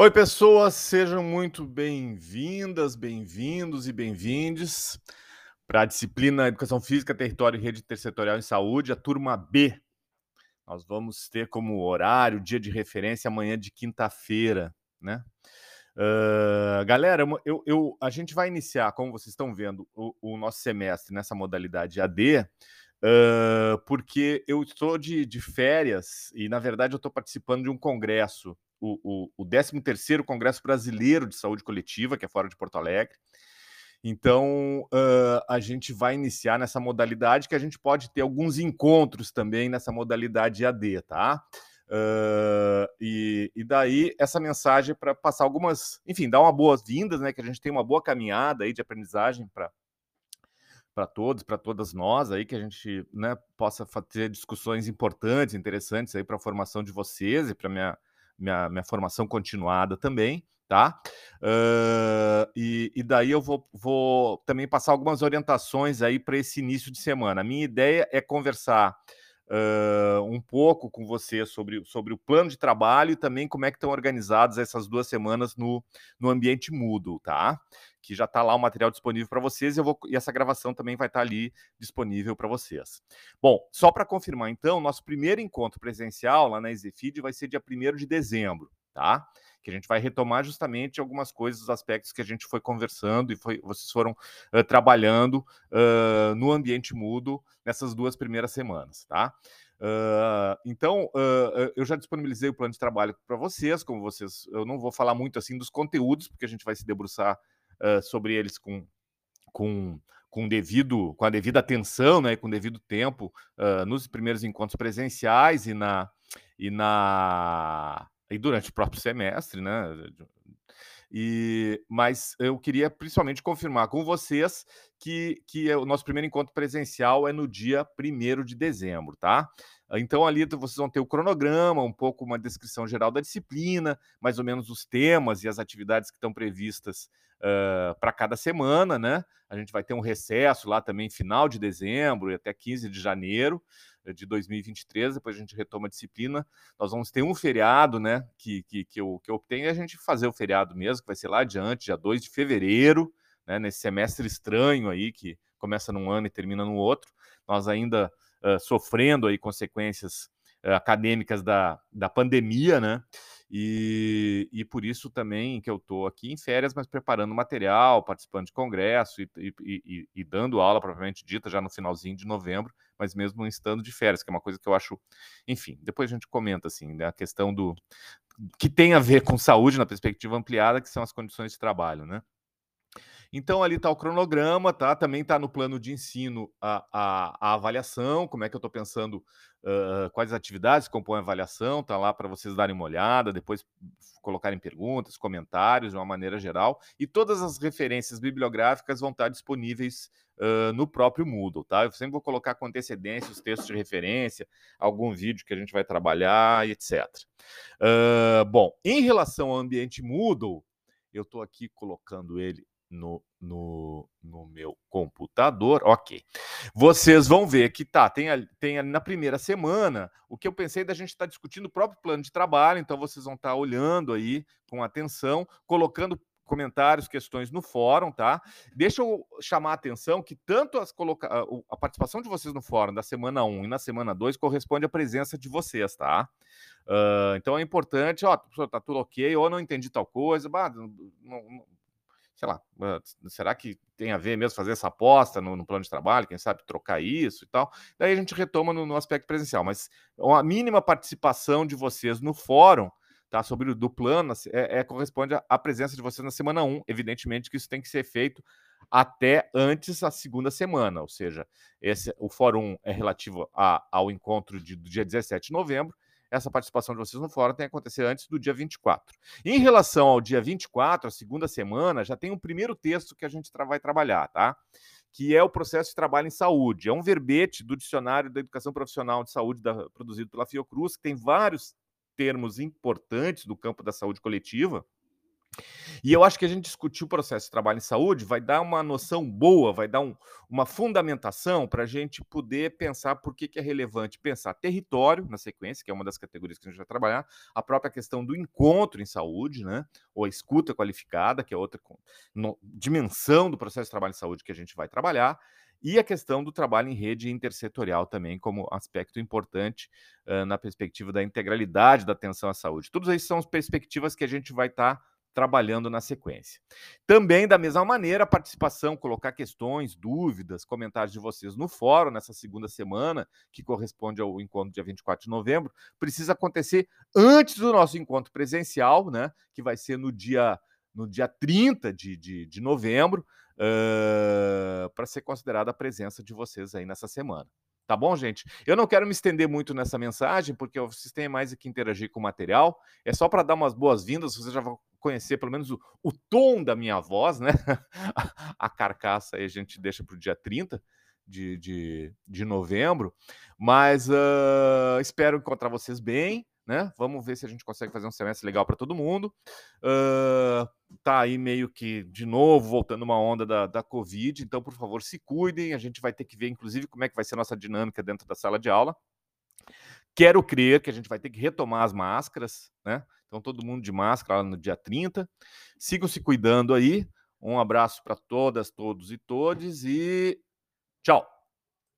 Oi, pessoas, sejam muito bem-vindas, bem-vindos e bem-vindes para a disciplina Educação Física, Território e Rede Intersetorial em Saúde, a turma B. Nós vamos ter como horário, dia de referência, amanhã de quinta-feira, né? Uh, galera, eu, eu, a gente vai iniciar, como vocês estão vendo, o, o nosso semestre nessa modalidade AD, uh, porque eu estou de, de férias e, na verdade, eu estou participando de um congresso o, o, o 13º Congresso Brasileiro de Saúde Coletiva, que é fora de Porto Alegre. Então, uh, a gente vai iniciar nessa modalidade que a gente pode ter alguns encontros também nessa modalidade AD, tá? Uh, e, e, daí essa mensagem para passar algumas, enfim, dar uma boas-vindas, né? Que a gente tem uma boa caminhada aí de aprendizagem para para todos, para todas nós aí, que a gente né, possa fazer discussões importantes, interessantes aí para a formação de vocês e para minha minha, minha formação continuada também, tá? Uh, e, e, daí eu vou, vou também passar algumas orientações aí para esse início de semana. A minha ideia é conversar uh, um pouco com você sobre, sobre o plano de trabalho e também como é que estão organizadas essas duas semanas no, no ambiente Moodle, tá? Que já está lá o material disponível para vocês e, eu vou, e essa gravação também vai estar tá ali disponível para vocês. Bom, só para confirmar então, nosso primeiro encontro presencial lá na EasyFeed vai ser dia 1 de dezembro, tá? Que a gente vai retomar justamente algumas coisas, os aspectos que a gente foi conversando e foi, vocês foram uh, trabalhando uh, no ambiente mudo nessas duas primeiras semanas, tá? Uh, então, eu já disponibilizei o plano de trabalho para vocês, como vocês, eu não vou falar muito assim dos conteúdos, porque a gente vai se debruçar sobre eles com, com com devido com a devida atenção, né, com devido tempo uh, nos primeiros encontros presenciais e na e na e durante o próprio semestre, né? E, mas eu queria principalmente confirmar com vocês que, que o nosso primeiro encontro presencial é no dia 1 de dezembro, tá? Então, ali vocês vão ter o cronograma, um pouco uma descrição geral da disciplina, mais ou menos os temas e as atividades que estão previstas uh, para cada semana, né? A gente vai ter um recesso lá também, final de dezembro e até 15 de janeiro de 2023, depois a gente retoma a disciplina. Nós vamos ter um feriado, né? Que, que, que, eu, que eu e a gente fazer o feriado mesmo, que vai ser lá adiante, dia 2 de fevereiro, né? Nesse semestre estranho aí, que começa num ano e termina no outro. Nós ainda sofrendo aí consequências uh, acadêmicas da, da pandemia, né? E, e por isso também que eu estou aqui em férias, mas preparando material, participando de congresso e, e, e, e dando aula, propriamente dita, já no finalzinho de novembro, mas mesmo estando de férias, que é uma coisa que eu acho, enfim, depois a gente comenta assim, né, a questão do que tem a ver com saúde na perspectiva ampliada, que são as condições de trabalho, né? Então, ali está o cronograma, tá? Também está no plano de ensino a, a, a, avaliação, como é que eu estou pensando, uh, quais atividades compõem a avaliação, tá lá para vocês darem uma olhada, depois colocarem perguntas, comentários de uma maneira geral, e todas as referências bibliográficas vão estar disponíveis uh, no próprio Moodle, tá? Eu sempre vou colocar com antecedência os textos de referência, algum vídeo que a gente vai trabalhar, etc. Uh, bom, em relação ao ambiente Moodle, eu estou aqui colocando ele no, no, no meu computador. Ok. Vocês vão ver que tá, tem, tem ali na primeira semana o que eu pensei da gente estar tá discutindo o próprio plano de trabalho, então vocês vão estar tá olhando aí com atenção, colocando comentários, questões no fórum, tá? Deixa eu chamar a atenção que tanto as coloca... a participação de vocês no fórum da semana 1 e na semana 2 corresponde à presença de vocês, tá? Uh, então é importante, ó, tá tudo ok, ou não entendi tal coisa, bah, não, não, sei lá, será que tem a ver mesmo fazer essa aposta no, no, plano de trabalho, quem sabe trocar isso e tal? Daí a gente retoma no, no aspecto presencial, mas a mínima participação de vocês no fórum, tá, sobre o do plano, é, é corresponde à presença de vocês na semana 1, evidentemente que isso tem que ser feito até antes da segunda semana, ou seja, esse, o fórum é relativo a, ao encontro de, do dia 17 de novembro, essa participação de vocês no fórum tem que acontecer antes do dia 24. Em relação ao dia 24, a segunda semana, já tem um primeiro texto que a gente vai trabalhar, tá? Que é o processo de trabalho em saúde. É um verbete do Dicionário da Educação Profissional de Saúde da, produzido pela Fiocruz, que tem vários termos importantes do campo da saúde coletiva. E eu acho que a gente discutir o processo de trabalho em saúde vai dar uma noção boa, vai dar um, uma fundamentação para a gente poder pensar por que, que é relevante pensar território na sequência, que é uma das categorias que a gente vai trabalhar, a própria questão do encontro em saúde, né? Ou a escuta qualificada, que é outra no, dimensão do processo de trabalho em saúde que a gente vai trabalhar, e a questão do trabalho em rede intersetorial também, como aspecto importante uh, na perspectiva da integralidade da atenção à saúde. Todas essas são as perspectivas que a gente vai estar tá trabalhando na sequência. Também, da mesma maneira, a participação, colocar questões, dúvidas, comentários de vocês no fórum nessa segunda semana, que corresponde ao encontro dia 24 de novembro, precisa acontecer antes do nosso encontro presencial, né? Que vai ser no dia, no dia 30 de, de, de novembro, uh, para ser considerada a presença de vocês aí nessa semana. Tá bom, gente? Eu não quero me estender muito nessa mensagem, porque vocês têm mais que interagir com o material. É só para dar umas boas-vindas, vocês já conhecer pelo menos o, o tom da minha voz, né? a carcaça aí a gente deixa para o dia 30 de, de, de novembro. Mas uh, espero encontrar vocês bem né? Vamos ver se a gente consegue fazer um semestre legal para todo mundo. Uh, tá aí meio que de novo voltando uma onda da, da Covid, então por favor se cuidem. A gente vai ter que ver, inclusive, como é que vai ser a nossa dinâmica dentro da sala de aula. Quero crer que a gente vai ter que retomar as máscaras, né? Então, todo mundo de máscara lá no dia 30. Sigam se cuidando aí. Um abraço para todas, todos e todes e tchau!